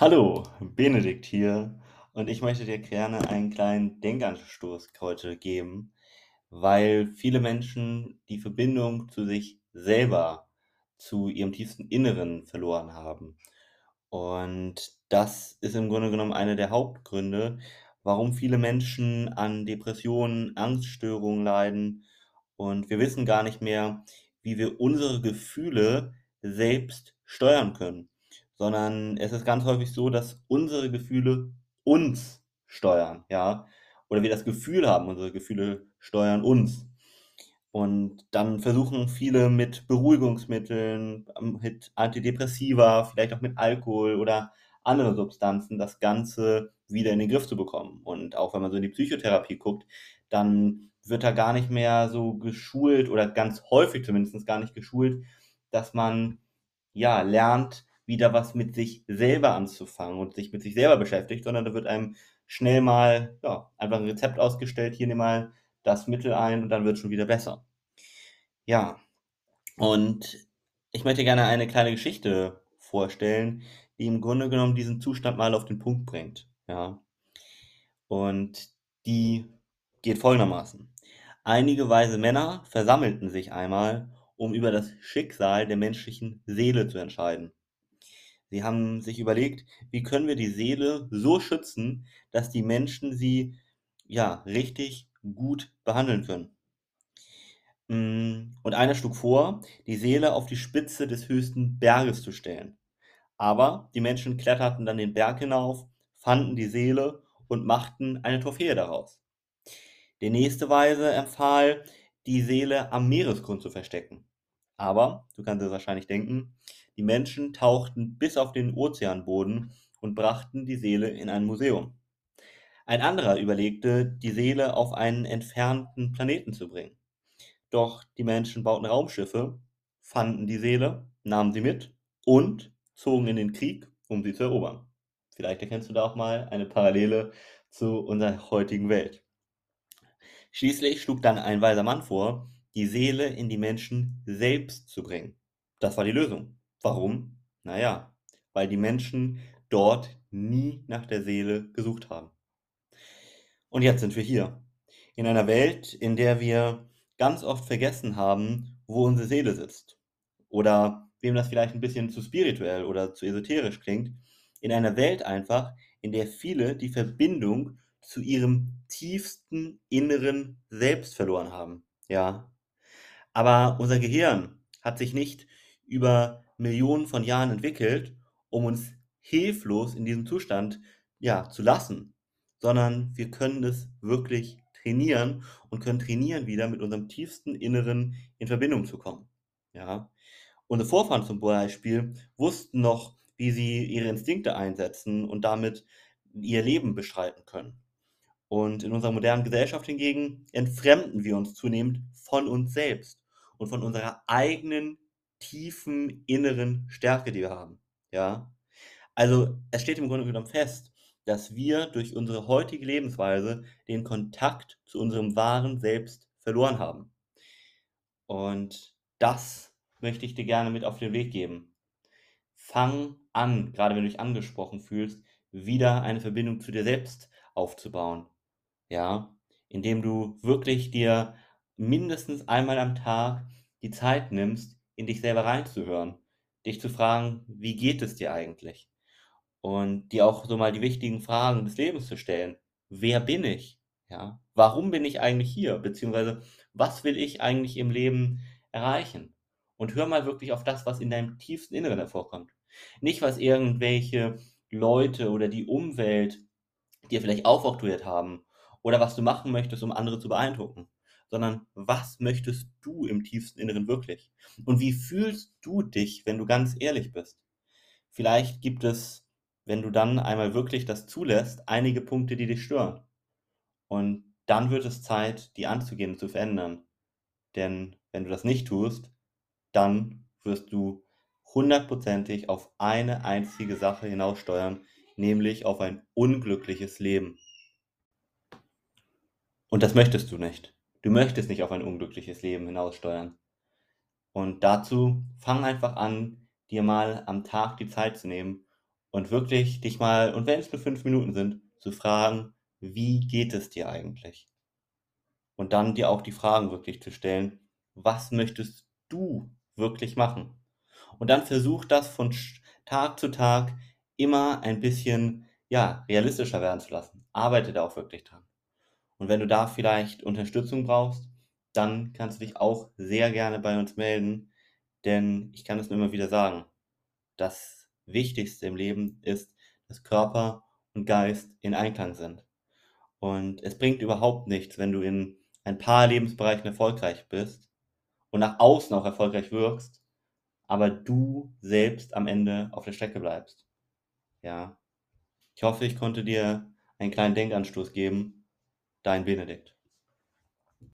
Hallo, Benedikt hier und ich möchte dir gerne einen kleinen Denkanstoß heute geben, weil viele Menschen die Verbindung zu sich selber, zu ihrem tiefsten Inneren verloren haben. Und das ist im Grunde genommen einer der Hauptgründe, warum viele Menschen an Depressionen, Angststörungen leiden und wir wissen gar nicht mehr, wie wir unsere Gefühle selbst steuern können sondern es ist ganz häufig so, dass unsere Gefühle uns steuern, ja, oder wir das Gefühl haben, unsere Gefühle steuern uns. Und dann versuchen viele mit Beruhigungsmitteln, mit Antidepressiva, vielleicht auch mit Alkohol oder anderen Substanzen das Ganze wieder in den Griff zu bekommen. Und auch wenn man so in die Psychotherapie guckt, dann wird da gar nicht mehr so geschult oder ganz häufig zumindest gar nicht geschult, dass man ja lernt, wieder was mit sich selber anzufangen und sich mit sich selber beschäftigt, sondern da wird einem schnell mal ja, einfach ein Rezept ausgestellt, hier nimm mal das Mittel ein und dann wird es schon wieder besser. Ja, und ich möchte gerne eine kleine Geschichte vorstellen, die im Grunde genommen diesen Zustand mal auf den Punkt bringt. Ja. Und die geht folgendermaßen. Einige weise Männer versammelten sich einmal, um über das Schicksal der menschlichen Seele zu entscheiden. Sie haben sich überlegt, wie können wir die Seele so schützen, dass die Menschen sie ja richtig gut behandeln können. Mm, und einer schlug vor, die Seele auf die Spitze des höchsten Berges zu stellen. Aber die Menschen kletterten dann den Berg hinauf, fanden die Seele und machten eine Trophäe daraus. Der nächste Weise empfahl, die Seele am Meeresgrund zu verstecken. Aber, du kannst es wahrscheinlich denken, die Menschen tauchten bis auf den Ozeanboden und brachten die Seele in ein Museum. Ein anderer überlegte, die Seele auf einen entfernten Planeten zu bringen. Doch die Menschen bauten Raumschiffe, fanden die Seele, nahmen sie mit und zogen in den Krieg, um sie zu erobern. Vielleicht erkennst du da auch mal eine Parallele zu unserer heutigen Welt. Schließlich schlug dann ein weiser Mann vor, die Seele in die Menschen selbst zu bringen. Das war die Lösung. Warum? Naja, weil die Menschen dort nie nach der Seele gesucht haben. Und jetzt sind wir hier. In einer Welt, in der wir ganz oft vergessen haben, wo unsere Seele sitzt. Oder wem das vielleicht ein bisschen zu spirituell oder zu esoterisch klingt. In einer Welt einfach, in der viele die Verbindung zu ihrem tiefsten inneren Selbst verloren haben. Ja. Aber unser Gehirn hat sich nicht über Millionen von Jahren entwickelt, um uns hilflos in diesem Zustand ja, zu lassen, sondern wir können es wirklich trainieren und können trainieren, wieder mit unserem tiefsten Inneren in Verbindung zu kommen. Ja? Unsere Vorfahren zum Beispiel wussten noch, wie sie ihre Instinkte einsetzen und damit ihr Leben bestreiten können. Und in unserer modernen Gesellschaft hingegen entfremden wir uns zunehmend von uns selbst und von unserer eigenen tiefen inneren Stärke, die wir haben. Ja? Also es steht im Grunde genommen fest, dass wir durch unsere heutige Lebensweise den Kontakt zu unserem wahren Selbst verloren haben. Und das möchte ich dir gerne mit auf den Weg geben. Fang an, gerade wenn du dich angesprochen fühlst, wieder eine Verbindung zu dir selbst aufzubauen. Ja, indem du wirklich dir mindestens einmal am Tag die Zeit nimmst, in dich selber reinzuhören, dich zu fragen, wie geht es dir eigentlich? Und dir auch so mal die wichtigen Fragen des Lebens zu stellen. Wer bin ich? Ja, warum bin ich eigentlich hier? Beziehungsweise, was will ich eigentlich im Leben erreichen? Und hör mal wirklich auf das, was in deinem tiefsten Inneren hervorkommt. Nicht, was irgendwelche Leute oder die Umwelt dir vielleicht aufoktroyiert haben oder was du machen möchtest, um andere zu beeindrucken sondern was möchtest du im tiefsten Inneren wirklich? Und wie fühlst du dich, wenn du ganz ehrlich bist? Vielleicht gibt es, wenn du dann einmal wirklich das zulässt, einige Punkte, die dich stören. Und dann wird es Zeit, die anzugehen und zu verändern. Denn wenn du das nicht tust, dann wirst du hundertprozentig auf eine einzige Sache hinaussteuern, nämlich auf ein unglückliches Leben. Und das möchtest du nicht. Du möchtest nicht auf ein unglückliches Leben hinaussteuern. Und dazu fang einfach an, dir mal am Tag die Zeit zu nehmen, und wirklich dich mal, und wenn es nur fünf Minuten sind, zu fragen, wie geht es dir eigentlich? Und dann dir auch die Fragen wirklich zu stellen, was möchtest du wirklich machen? Und dann versuch das von Tag zu Tag immer ein bisschen, ja, realistischer werden zu lassen. Arbeite da auch wirklich dran. Und wenn du da vielleicht Unterstützung brauchst, dann kannst du dich auch sehr gerne bei uns melden, denn ich kann es nur immer wieder sagen, das Wichtigste im Leben ist, dass Körper und Geist in Einklang sind. Und es bringt überhaupt nichts, wenn du in ein paar Lebensbereichen erfolgreich bist und nach außen auch erfolgreich wirkst, aber du selbst am Ende auf der Strecke bleibst. Ja. Ich hoffe, ich konnte dir einen kleinen Denkanstoß geben. Dein Benedikt.